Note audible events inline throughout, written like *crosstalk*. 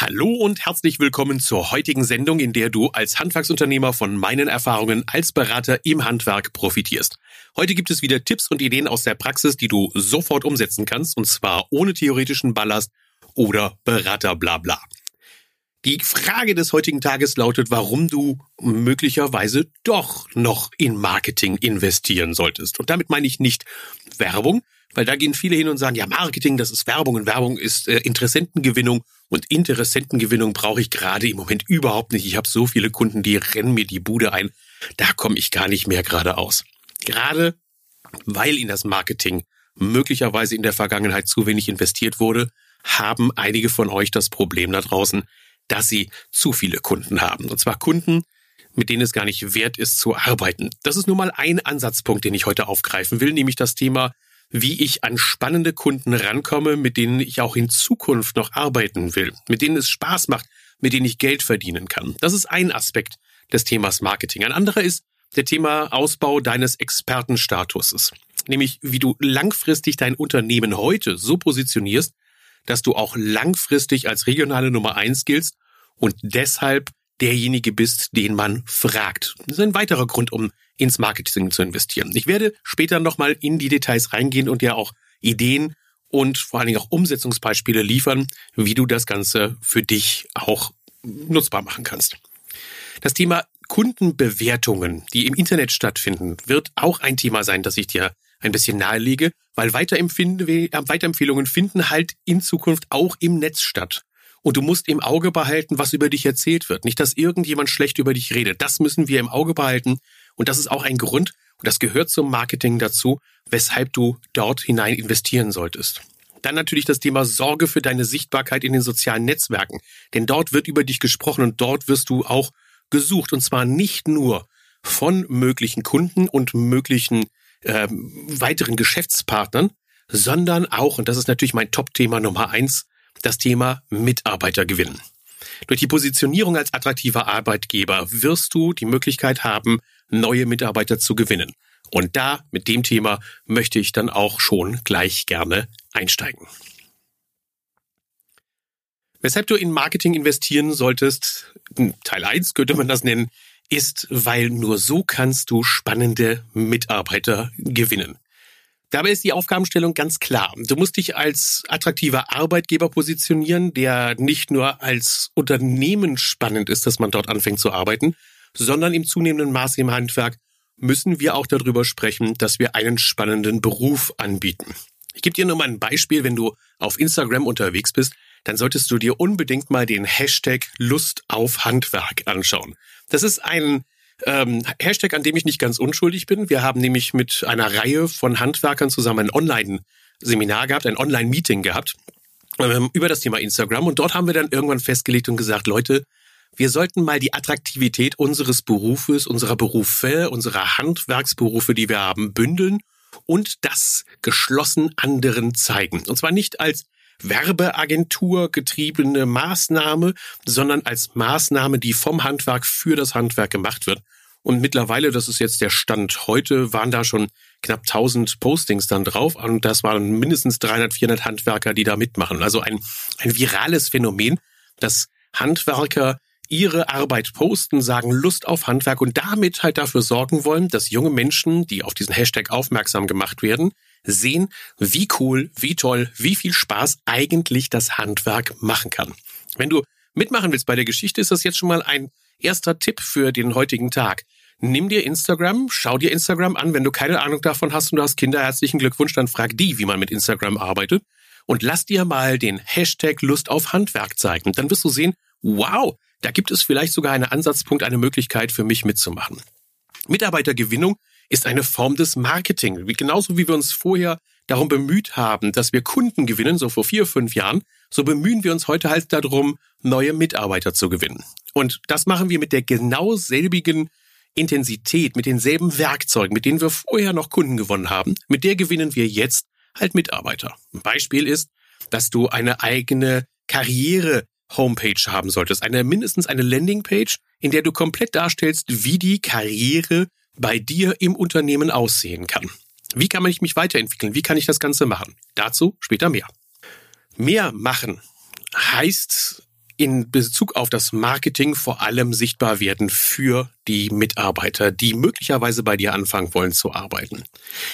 Hallo und herzlich willkommen zur heutigen Sendung, in der du als Handwerksunternehmer von meinen Erfahrungen als Berater im Handwerk profitierst. Heute gibt es wieder Tipps und Ideen aus der Praxis, die du sofort umsetzen kannst, und zwar ohne theoretischen Ballast oder Beraterblabla. Die Frage des heutigen Tages lautet, warum du möglicherweise doch noch in Marketing investieren solltest. Und damit meine ich nicht Werbung, weil da gehen viele hin und sagen, ja, Marketing, das ist Werbung und Werbung ist äh, Interessentengewinnung und Interessentengewinnung brauche ich gerade im Moment überhaupt nicht. Ich habe so viele Kunden, die rennen mir die Bude ein. Da komme ich gar nicht mehr geradeaus. Gerade weil in das Marketing möglicherweise in der Vergangenheit zu wenig investiert wurde, haben einige von euch das Problem da draußen, dass sie zu viele Kunden haben. Und zwar Kunden, mit denen es gar nicht wert ist zu arbeiten. Das ist nun mal ein Ansatzpunkt, den ich heute aufgreifen will, nämlich das Thema wie ich an spannende Kunden rankomme, mit denen ich auch in Zukunft noch arbeiten will, mit denen es Spaß macht, mit denen ich Geld verdienen kann. Das ist ein Aspekt des Themas Marketing. Ein anderer ist der Thema Ausbau deines Expertenstatuses, nämlich wie du langfristig dein Unternehmen heute so positionierst, dass du auch langfristig als regionale Nummer eins giltst und deshalb derjenige bist, den man fragt. Das ist ein weiterer Grund, um ins Marketing zu investieren. Ich werde später nochmal in die Details reingehen und dir auch Ideen und vor allen Dingen auch Umsetzungsbeispiele liefern, wie du das Ganze für dich auch nutzbar machen kannst. Das Thema Kundenbewertungen, die im Internet stattfinden, wird auch ein Thema sein, das ich dir ein bisschen nahelege, weil Weiterempfehlungen finden halt in Zukunft auch im Netz statt. Und du musst im Auge behalten, was über dich erzählt wird. Nicht, dass irgendjemand schlecht über dich redet. Das müssen wir im Auge behalten. Und das ist auch ein Grund, und das gehört zum Marketing dazu, weshalb du dort hinein investieren solltest. Dann natürlich das Thema Sorge für deine Sichtbarkeit in den sozialen Netzwerken. Denn dort wird über dich gesprochen und dort wirst du auch gesucht. Und zwar nicht nur von möglichen Kunden und möglichen äh, weiteren Geschäftspartnern, sondern auch, und das ist natürlich mein Top-Thema Nummer eins, das Thema Mitarbeiter gewinnen. Durch die Positionierung als attraktiver Arbeitgeber wirst du die Möglichkeit haben, neue Mitarbeiter zu gewinnen. Und da, mit dem Thema, möchte ich dann auch schon gleich gerne einsteigen. Weshalb du in Marketing investieren solltest, Teil 1 könnte man das nennen, ist, weil nur so kannst du spannende Mitarbeiter gewinnen. Dabei ist die Aufgabenstellung ganz klar. Du musst dich als attraktiver Arbeitgeber positionieren, der nicht nur als Unternehmen spannend ist, dass man dort anfängt zu arbeiten, sondern im zunehmenden Maße im Handwerk müssen wir auch darüber sprechen, dass wir einen spannenden Beruf anbieten. Ich gebe dir nur mal ein Beispiel, wenn du auf Instagram unterwegs bist, dann solltest du dir unbedingt mal den Hashtag Lust auf Handwerk anschauen. Das ist ein ähm, Hashtag, an dem ich nicht ganz unschuldig bin. Wir haben nämlich mit einer Reihe von Handwerkern zusammen ein Online-Seminar gehabt, ein Online-Meeting gehabt ähm, über das Thema Instagram. Und dort haben wir dann irgendwann festgelegt und gesagt, Leute, wir sollten mal die Attraktivität unseres Berufes, unserer Berufe, unserer Handwerksberufe, die wir haben, bündeln und das geschlossen anderen zeigen. Und zwar nicht als Werbeagentur getriebene Maßnahme, sondern als Maßnahme, die vom Handwerk für das Handwerk gemacht wird. Und mittlerweile, das ist jetzt der Stand heute, waren da schon knapp 1000 Postings dann drauf und das waren mindestens 300, 400 Handwerker, die da mitmachen. Also ein, ein virales Phänomen, dass Handwerker ihre Arbeit posten, sagen Lust auf Handwerk und damit halt dafür sorgen wollen, dass junge Menschen, die auf diesen Hashtag aufmerksam gemacht werden, sehen, wie cool, wie toll, wie viel Spaß eigentlich das Handwerk machen kann. Wenn du mitmachen willst bei der Geschichte, ist das jetzt schon mal ein erster Tipp für den heutigen Tag. Nimm dir Instagram, schau dir Instagram an. Wenn du keine Ahnung davon hast und du hast Kinder, herzlichen Glückwunsch, dann frag die, wie man mit Instagram arbeitet. Und lass dir mal den Hashtag Lust auf Handwerk zeigen. Dann wirst du sehen, wow, da gibt es vielleicht sogar einen Ansatzpunkt, eine Möglichkeit für mich mitzumachen. Mitarbeitergewinnung ist eine Form des Marketing. Wie, genauso wie wir uns vorher darum bemüht haben, dass wir Kunden gewinnen, so vor vier, fünf Jahren, so bemühen wir uns heute halt darum, neue Mitarbeiter zu gewinnen. Und das machen wir mit der genau selbigen Intensität, mit denselben Werkzeugen, mit denen wir vorher noch Kunden gewonnen haben, mit der gewinnen wir jetzt halt Mitarbeiter. Ein Beispiel ist, dass du eine eigene Karriere Homepage haben solltest, eine mindestens eine Landingpage, in der du komplett darstellst, wie die Karriere bei dir im Unternehmen aussehen kann. Wie kann ich mich weiterentwickeln? Wie kann ich das Ganze machen? Dazu später mehr. Mehr machen heißt in Bezug auf das Marketing vor allem sichtbar werden für die Mitarbeiter, die möglicherweise bei dir anfangen wollen zu arbeiten.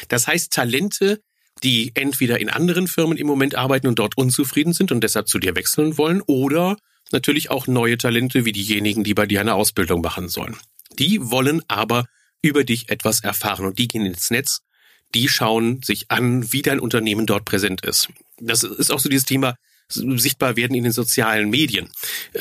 Das heißt, Talente, die entweder in anderen Firmen im Moment arbeiten und dort unzufrieden sind und deshalb zu dir wechseln wollen, oder natürlich auch neue Talente wie diejenigen, die bei dir eine Ausbildung machen sollen. Die wollen aber über dich etwas erfahren und die gehen ins Netz, die schauen sich an, wie dein Unternehmen dort präsent ist. Das ist auch so dieses Thema, sichtbar werden in den sozialen Medien.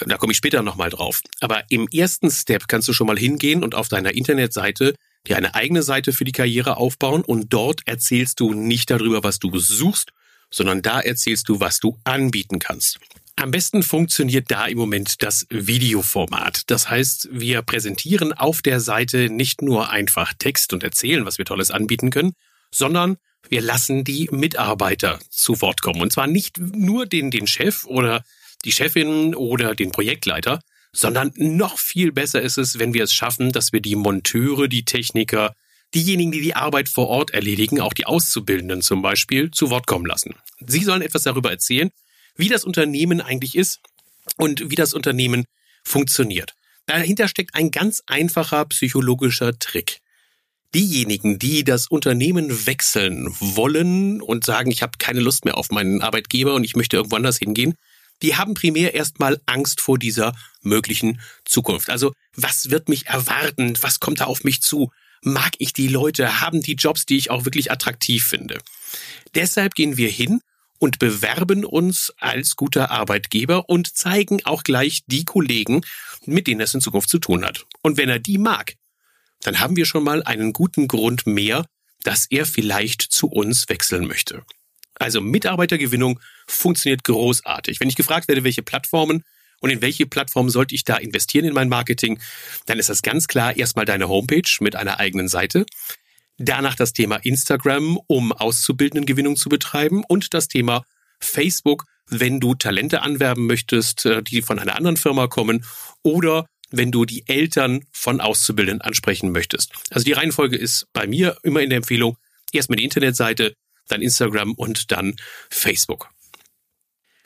Da komme ich später nochmal drauf. Aber im ersten Step kannst du schon mal hingehen und auf deiner Internetseite dir eine eigene Seite für die Karriere aufbauen und dort erzählst du nicht darüber, was du suchst, sondern da erzählst du, was du anbieten kannst. Am besten funktioniert da im Moment das Videoformat. Das heißt, wir präsentieren auf der Seite nicht nur einfach Text und erzählen, was wir Tolles anbieten können, sondern wir lassen die Mitarbeiter zu Wort kommen. Und zwar nicht nur den, den Chef oder die Chefin oder den Projektleiter, sondern noch viel besser ist es, wenn wir es schaffen, dass wir die Monteure, die Techniker, diejenigen, die die Arbeit vor Ort erledigen, auch die Auszubildenden zum Beispiel, zu Wort kommen lassen. Sie sollen etwas darüber erzählen, wie das Unternehmen eigentlich ist und wie das Unternehmen funktioniert. Dahinter steckt ein ganz einfacher psychologischer Trick. Diejenigen, die das Unternehmen wechseln wollen und sagen, ich habe keine Lust mehr auf meinen Arbeitgeber und ich möchte irgendwo anders hingehen, die haben primär erstmal Angst vor dieser möglichen Zukunft. Also was wird mich erwarten? Was kommt da auf mich zu? Mag ich die Leute? Haben die Jobs, die ich auch wirklich attraktiv finde? Deshalb gehen wir hin und bewerben uns als guter Arbeitgeber und zeigen auch gleich die Kollegen, mit denen es in Zukunft zu tun hat. Und wenn er die mag, dann haben wir schon mal einen guten Grund mehr, dass er vielleicht zu uns wechseln möchte. Also Mitarbeitergewinnung funktioniert großartig. Wenn ich gefragt werde, welche Plattformen und in welche Plattform sollte ich da investieren in mein Marketing, dann ist das ganz klar erstmal deine Homepage mit einer eigenen Seite. Danach das Thema Instagram, um Auszubildendengewinnung zu betreiben und das Thema Facebook, wenn du Talente anwerben möchtest, äh, die von einer anderen Firma kommen oder wenn du die Eltern von Auszubildenden ansprechen möchtest. Also die Reihenfolge ist bei mir immer in der Empfehlung, erstmal die Internetseite, dann Instagram und dann Facebook.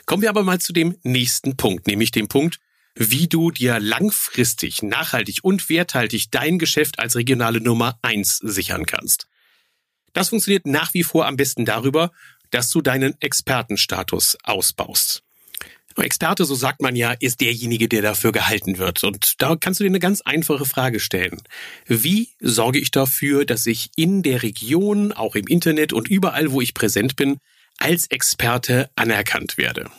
Kommen wir aber mal zu dem nächsten Punkt, nämlich dem Punkt, wie du dir langfristig, nachhaltig und werthaltig dein Geschäft als regionale Nummer eins sichern kannst. Das funktioniert nach wie vor am besten darüber, dass du deinen Expertenstatus ausbaust. Experte, so sagt man ja, ist derjenige, der dafür gehalten wird. Und da kannst du dir eine ganz einfache Frage stellen. Wie sorge ich dafür, dass ich in der Region, auch im Internet und überall, wo ich präsent bin, als Experte anerkannt werde?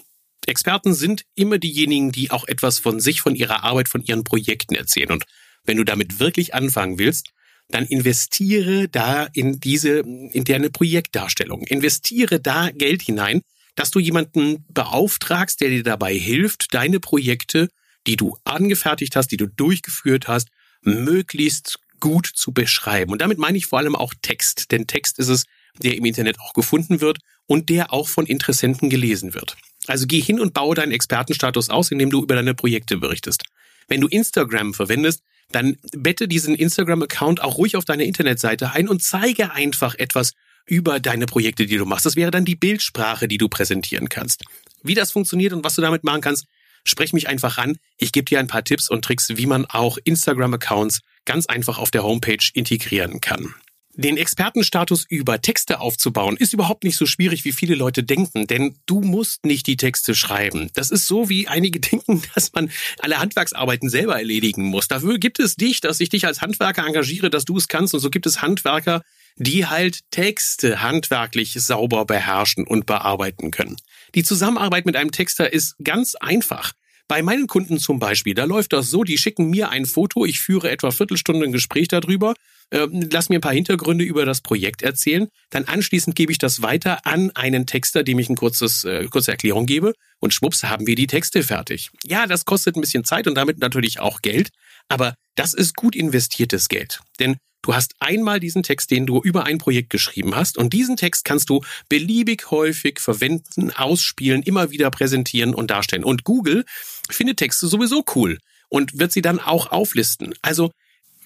Experten sind immer diejenigen, die auch etwas von sich, von ihrer Arbeit, von ihren Projekten erzählen. Und wenn du damit wirklich anfangen willst, dann investiere da in diese interne Projektdarstellung. Investiere da Geld hinein, dass du jemanden beauftragst, der dir dabei hilft, deine Projekte, die du angefertigt hast, die du durchgeführt hast, möglichst gut zu beschreiben. Und damit meine ich vor allem auch Text, denn Text ist es, der im Internet auch gefunden wird und der auch von Interessenten gelesen wird. Also geh hin und baue deinen Expertenstatus aus, indem du über deine Projekte berichtest. Wenn du Instagram verwendest, dann bette diesen Instagram-Account auch ruhig auf deine Internetseite ein und zeige einfach etwas über deine Projekte, die du machst. Das wäre dann die Bildsprache, die du präsentieren kannst. Wie das funktioniert und was du damit machen kannst, sprech mich einfach an. Ich gebe dir ein paar Tipps und Tricks, wie man auch Instagram-Accounts ganz einfach auf der Homepage integrieren kann. Den Expertenstatus über Texte aufzubauen, ist überhaupt nicht so schwierig, wie viele Leute denken, denn du musst nicht die Texte schreiben. Das ist so, wie einige *laughs* denken, dass man alle Handwerksarbeiten selber erledigen muss. Dafür gibt es dich, dass ich dich als Handwerker engagiere, dass du es kannst. Und so gibt es Handwerker, die halt Texte handwerklich sauber beherrschen und bearbeiten können. Die Zusammenarbeit mit einem Texter ist ganz einfach. Bei meinen Kunden zum Beispiel, da läuft das so, die schicken mir ein Foto, ich führe etwa Viertelstunde ein Gespräch darüber, äh, lass mir ein paar Hintergründe über das Projekt erzählen, dann anschließend gebe ich das weiter an einen Texter, dem ich ein kurzes, äh, kurze Erklärung gebe und schwupps haben wir die Texte fertig. Ja, das kostet ein bisschen Zeit und damit natürlich auch Geld, aber das ist gut investiertes Geld. Denn Du hast einmal diesen Text, den du über ein Projekt geschrieben hast und diesen Text kannst du beliebig häufig verwenden, ausspielen, immer wieder präsentieren und darstellen. Und Google findet Texte sowieso cool und wird sie dann auch auflisten. Also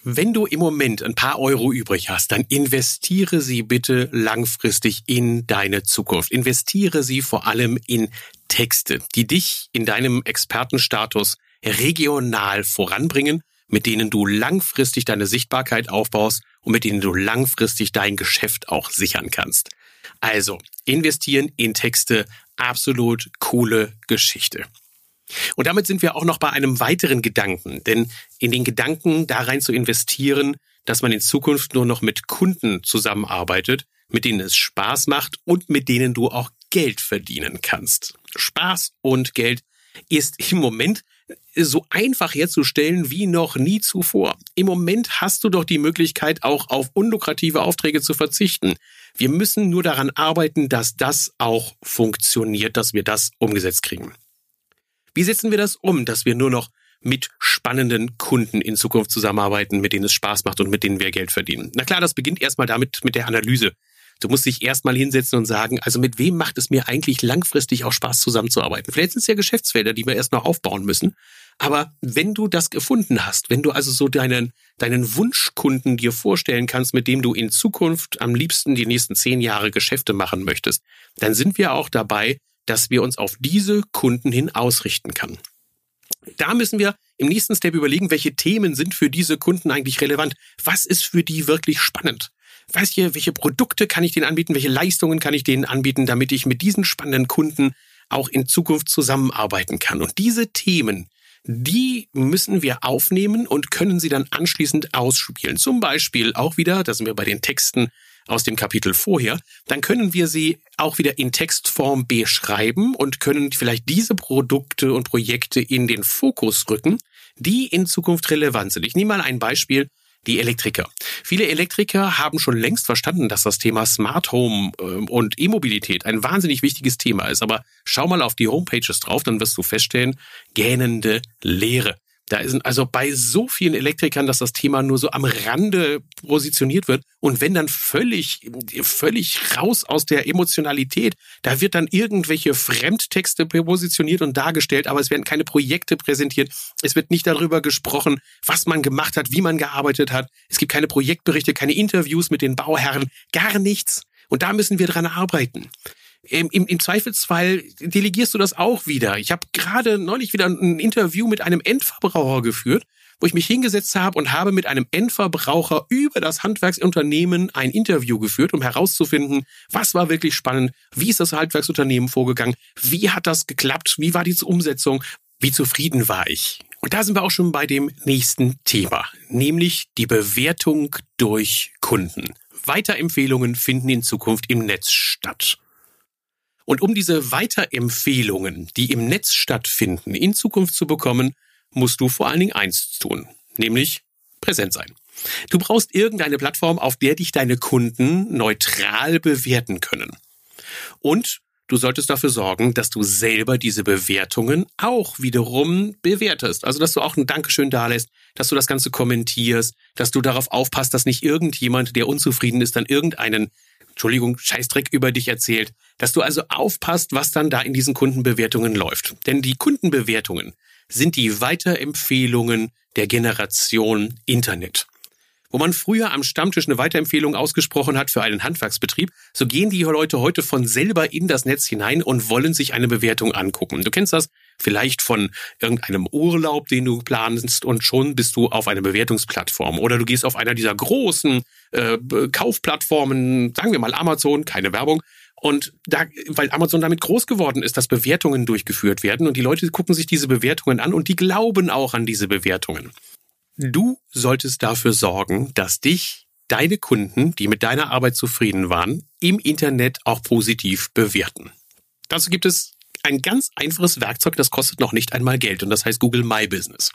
wenn du im Moment ein paar Euro übrig hast, dann investiere sie bitte langfristig in deine Zukunft. Investiere sie vor allem in Texte, die dich in deinem Expertenstatus regional voranbringen, mit denen du langfristig deine Sichtbarkeit aufbaust und mit denen du langfristig dein Geschäft auch sichern kannst. Also, investieren in Texte, absolut coole Geschichte. Und damit sind wir auch noch bei einem weiteren Gedanken, denn in den Gedanken da rein zu investieren, dass man in Zukunft nur noch mit Kunden zusammenarbeitet, mit denen es Spaß macht und mit denen du auch Geld verdienen kannst. Spaß und Geld ist im Moment so einfach herzustellen wie noch nie zuvor. Im Moment hast du doch die Möglichkeit, auch auf unlukrative Aufträge zu verzichten. Wir müssen nur daran arbeiten, dass das auch funktioniert, dass wir das umgesetzt kriegen. Wie setzen wir das um, dass wir nur noch mit spannenden Kunden in Zukunft zusammenarbeiten, mit denen es Spaß macht und mit denen wir Geld verdienen? Na klar, das beginnt erstmal damit mit der Analyse. Du musst dich erstmal hinsetzen und sagen, also mit wem macht es mir eigentlich langfristig auch Spaß zusammenzuarbeiten? Vielleicht sind es ja Geschäftsfelder, die wir erst noch aufbauen müssen. Aber wenn du das gefunden hast, wenn du also so deinen, deinen Wunschkunden dir vorstellen kannst, mit dem du in Zukunft am liebsten die nächsten zehn Jahre Geschäfte machen möchtest, dann sind wir auch dabei, dass wir uns auf diese Kunden hin ausrichten kann. Da müssen wir im nächsten Step überlegen, welche Themen sind für diese Kunden eigentlich relevant. Was ist für die wirklich spannend? Welche, welche Produkte kann ich denen anbieten? Welche Leistungen kann ich denen anbieten, damit ich mit diesen spannenden Kunden auch in Zukunft zusammenarbeiten kann? Und diese Themen, die müssen wir aufnehmen und können sie dann anschließend ausspielen. Zum Beispiel auch wieder, da sind wir bei den Texten aus dem Kapitel vorher, dann können wir sie auch wieder in Textform beschreiben und können vielleicht diese Produkte und Projekte in den Fokus rücken, die in Zukunft relevant sind. Ich nehme mal ein Beispiel. Die Elektriker. Viele Elektriker haben schon längst verstanden, dass das Thema Smart Home ähm, und E-Mobilität ein wahnsinnig wichtiges Thema ist. Aber schau mal auf die Homepages drauf, dann wirst du feststellen, gähnende Leere. Da sind also bei so vielen Elektrikern, dass das Thema nur so am Rande positioniert wird. Und wenn dann völlig, völlig raus aus der Emotionalität, da wird dann irgendwelche Fremdtexte positioniert und dargestellt, aber es werden keine Projekte präsentiert. Es wird nicht darüber gesprochen, was man gemacht hat, wie man gearbeitet hat. Es gibt keine Projektberichte, keine Interviews mit den Bauherren, gar nichts. Und da müssen wir dran arbeiten. Im, im, Zweifelsfall delegierst du das auch wieder. Ich habe gerade neulich wieder ein Interview mit einem Endverbraucher geführt, wo ich mich hingesetzt habe und habe mit einem Endverbraucher über das Handwerksunternehmen ein Interview geführt, um herauszufinden, was war wirklich spannend, wie ist das Handwerksunternehmen vorgegangen, wie hat das geklappt, wie war die Umsetzung, wie zufrieden war ich. Und da sind wir auch schon bei dem nächsten Thema, nämlich die Bewertung durch Kunden. Weiterempfehlungen finden in Zukunft im Netz statt. Und um diese Weiterempfehlungen, die im Netz stattfinden, in Zukunft zu bekommen, musst du vor allen Dingen eins tun, nämlich präsent sein. Du brauchst irgendeine Plattform, auf der dich deine Kunden neutral bewerten können. Und du solltest dafür sorgen, dass du selber diese Bewertungen auch wiederum bewertest. Also, dass du auch ein Dankeschön dalässt, dass du das Ganze kommentierst, dass du darauf aufpasst, dass nicht irgendjemand, der unzufrieden ist, dann irgendeinen Entschuldigung, Scheißdreck über dich erzählt, dass du also aufpasst, was dann da in diesen Kundenbewertungen läuft. Denn die Kundenbewertungen sind die Weiterempfehlungen der Generation Internet. Wo man früher am Stammtisch eine Weiterempfehlung ausgesprochen hat für einen Handwerksbetrieb, so gehen die Leute heute von selber in das Netz hinein und wollen sich eine Bewertung angucken. Du kennst das vielleicht von irgendeinem Urlaub, den du planst und schon bist du auf einer Bewertungsplattform oder du gehst auf einer dieser großen äh, Kaufplattformen, sagen wir mal Amazon, keine Werbung, und da, weil Amazon damit groß geworden ist, dass Bewertungen durchgeführt werden und die Leute gucken sich diese Bewertungen an und die glauben auch an diese Bewertungen. Du solltest dafür sorgen, dass dich deine Kunden, die mit deiner Arbeit zufrieden waren, im Internet auch positiv bewerten. Dazu gibt es ein ganz einfaches Werkzeug, das kostet noch nicht einmal Geld und das heißt Google My Business.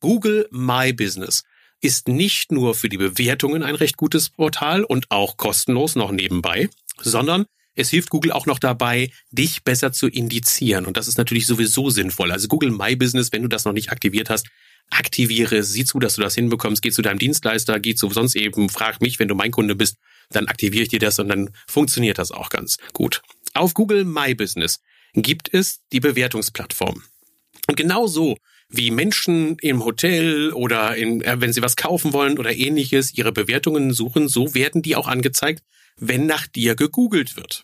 Google My Business ist nicht nur für die Bewertungen ein recht gutes Portal und auch kostenlos noch nebenbei, sondern es hilft Google auch noch dabei, dich besser zu indizieren. Und das ist natürlich sowieso sinnvoll. Also Google My Business, wenn du das noch nicht aktiviert hast, aktiviere, sieh zu, dass du das hinbekommst, geh zu deinem Dienstleister, geh zu sonst eben, frag mich, wenn du mein Kunde bist, dann aktiviere ich dir das und dann funktioniert das auch ganz gut. Auf Google My Business gibt es die Bewertungsplattform. Und genauso wie Menschen im Hotel oder in, äh, wenn sie was kaufen wollen oder ähnliches ihre Bewertungen suchen, so werden die auch angezeigt, wenn nach dir gegoogelt wird.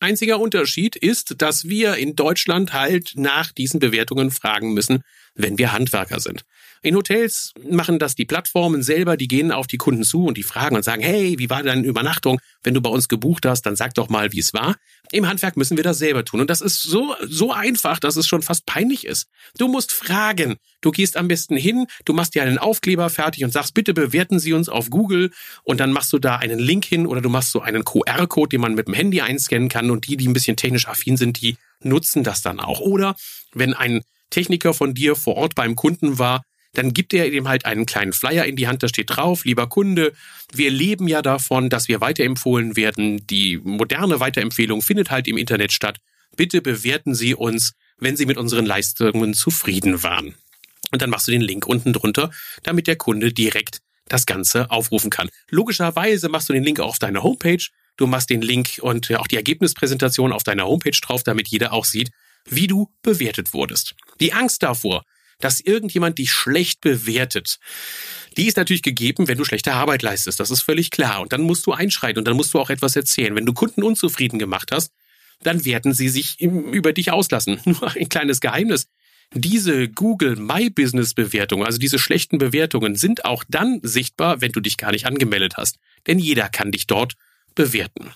Einziger Unterschied ist, dass wir in Deutschland halt nach diesen Bewertungen fragen müssen, wenn wir Handwerker sind. In Hotels machen das die Plattformen selber, die gehen auf die Kunden zu und die fragen und sagen, hey, wie war deine Übernachtung? Wenn du bei uns gebucht hast, dann sag doch mal, wie es war. Im Handwerk müssen wir das selber tun. Und das ist so, so einfach, dass es schon fast peinlich ist. Du musst fragen. Du gehst am besten hin, du machst dir einen Aufkleber fertig und sagst, bitte bewerten Sie uns auf Google und dann machst du da einen Link hin oder du machst so einen QR-Code, den man mit dem Handy einscannen kann und die, die ein bisschen technisch affin sind, die nutzen das dann auch. Oder wenn ein Techniker von dir vor Ort beim Kunden war, dann gibt er ihm halt einen kleinen Flyer in die Hand, da steht drauf, lieber Kunde, wir leben ja davon, dass wir weiterempfohlen werden. Die moderne Weiterempfehlung findet halt im Internet statt. Bitte bewerten Sie uns, wenn Sie mit unseren Leistungen zufrieden waren. Und dann machst du den Link unten drunter, damit der Kunde direkt das Ganze aufrufen kann. Logischerweise machst du den Link auch auf deiner Homepage. Du machst den Link und auch die Ergebnispräsentation auf deiner Homepage drauf, damit jeder auch sieht, wie du bewertet wurdest. Die Angst davor, dass irgendjemand dich schlecht bewertet, die ist natürlich gegeben, wenn du schlechte Arbeit leistest. Das ist völlig klar. Und dann musst du einschreiten und dann musst du auch etwas erzählen. Wenn du Kunden unzufrieden gemacht hast, dann werden sie sich über dich auslassen. *laughs* Nur ein kleines Geheimnis. Diese Google My Business Bewertungen, also diese schlechten Bewertungen, sind auch dann sichtbar, wenn du dich gar nicht angemeldet hast. Denn jeder kann dich dort bewerten.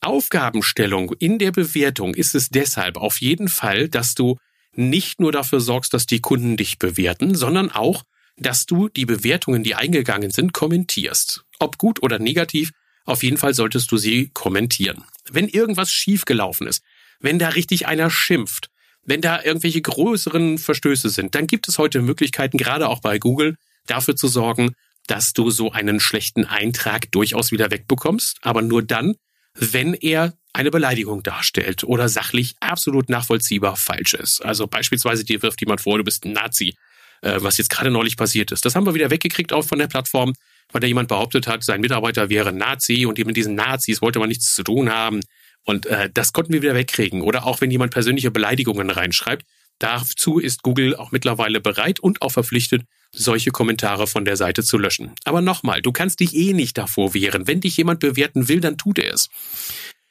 Aufgabenstellung in der Bewertung ist es deshalb auf jeden Fall, dass du nicht nur dafür sorgst, dass die Kunden dich bewerten, sondern auch, dass du die Bewertungen, die eingegangen sind, kommentierst. Ob gut oder negativ, auf jeden Fall solltest du sie kommentieren. Wenn irgendwas schiefgelaufen ist, wenn da richtig einer schimpft, wenn da irgendwelche größeren Verstöße sind, dann gibt es heute Möglichkeiten, gerade auch bei Google, dafür zu sorgen, dass du so einen schlechten Eintrag durchaus wieder wegbekommst, aber nur dann, wenn er eine Beleidigung darstellt oder sachlich absolut nachvollziehbar falsch ist. Also beispielsweise dir wirft jemand vor, du bist ein Nazi, äh, was jetzt gerade neulich passiert ist. Das haben wir wieder weggekriegt auch von der Plattform, weil da jemand behauptet hat, sein Mitarbeiter wäre Nazi und mit diesen Nazis wollte man nichts zu tun haben. Und äh, das konnten wir wieder wegkriegen. Oder auch wenn jemand persönliche Beleidigungen reinschreibt. Dazu ist Google auch mittlerweile bereit und auch verpflichtet, solche Kommentare von der Seite zu löschen. Aber nochmal, du kannst dich eh nicht davor wehren. Wenn dich jemand bewerten will, dann tut er es.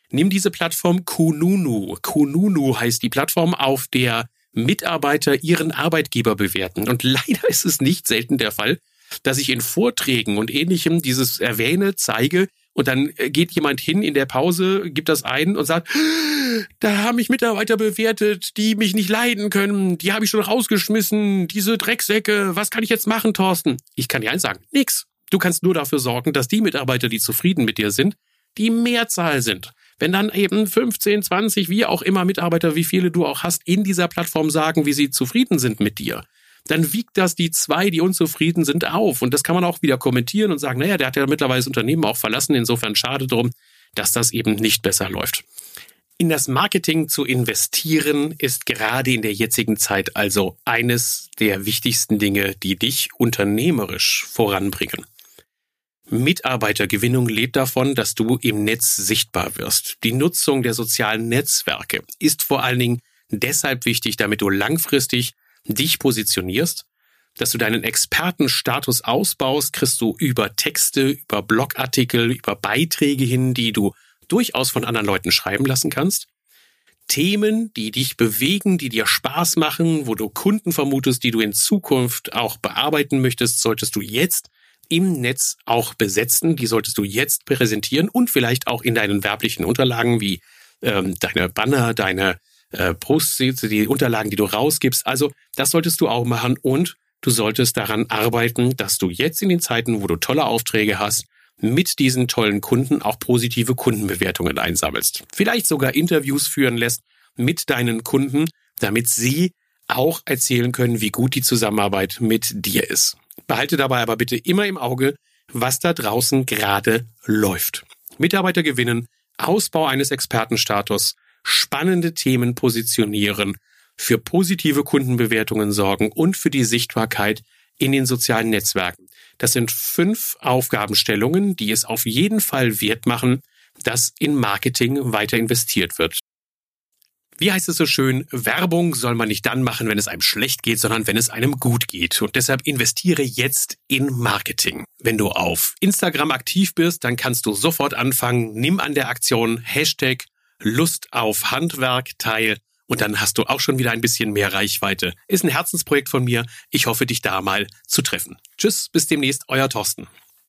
Nimm diese Plattform Kununu. Kununu heißt die Plattform, auf der Mitarbeiter ihren Arbeitgeber bewerten. Und leider ist es nicht selten der Fall, dass ich in Vorträgen und ähnlichem dieses erwähne, zeige und dann geht jemand hin in der Pause, gibt das ein und sagt, da haben mich Mitarbeiter bewertet, die mich nicht leiden können, die habe ich schon rausgeschmissen, diese Drecksäcke, was kann ich jetzt machen, Thorsten? Ich kann dir eins sagen, nix. Du kannst nur dafür sorgen, dass die Mitarbeiter, die zufrieden mit dir sind, die Mehrzahl sind. Wenn dann eben 15, 20, wie auch immer Mitarbeiter, wie viele du auch hast, in dieser Plattform sagen, wie sie zufrieden sind mit dir, dann wiegt das die zwei, die unzufrieden sind, auf. Und das kann man auch wieder kommentieren und sagen, naja, der hat ja mittlerweile das Unternehmen auch verlassen, insofern schade drum, dass das eben nicht besser läuft. In das Marketing zu investieren ist gerade in der jetzigen Zeit also eines der wichtigsten Dinge, die dich unternehmerisch voranbringen. Mitarbeitergewinnung lebt davon, dass du im Netz sichtbar wirst. Die Nutzung der sozialen Netzwerke ist vor allen Dingen deshalb wichtig, damit du langfristig dich positionierst, dass du deinen Expertenstatus ausbaust, kriegst du über Texte, über Blogartikel, über Beiträge hin, die du durchaus von anderen Leuten schreiben lassen kannst. Themen, die dich bewegen, die dir Spaß machen, wo du Kunden vermutest, die du in Zukunft auch bearbeiten möchtest, solltest du jetzt im Netz auch besetzen. Die solltest du jetzt präsentieren und vielleicht auch in deinen werblichen Unterlagen wie ähm, deine Banner, deine äh, Posts, die Unterlagen, die du rausgibst. Also das solltest du auch machen und du solltest daran arbeiten, dass du jetzt in den Zeiten, wo du tolle Aufträge hast, mit diesen tollen Kunden auch positive Kundenbewertungen einsammelst. Vielleicht sogar Interviews führen lässt mit deinen Kunden, damit sie auch erzählen können, wie gut die Zusammenarbeit mit dir ist. Behalte dabei aber bitte immer im Auge, was da draußen gerade läuft. Mitarbeiter gewinnen, Ausbau eines Expertenstatus, spannende Themen positionieren, für positive Kundenbewertungen sorgen und für die Sichtbarkeit in den sozialen Netzwerken. Das sind fünf Aufgabenstellungen, die es auf jeden Fall wert machen, dass in Marketing weiter investiert wird. Wie heißt es so schön, Werbung soll man nicht dann machen, wenn es einem schlecht geht, sondern wenn es einem gut geht. Und deshalb investiere jetzt in Marketing. Wenn du auf Instagram aktiv bist, dann kannst du sofort anfangen, nimm an der Aktion Hashtag Lust auf Handwerk teil und dann hast du auch schon wieder ein bisschen mehr Reichweite. Ist ein Herzensprojekt von mir. Ich hoffe, dich da mal zu treffen. Tschüss, bis demnächst, euer Thorsten.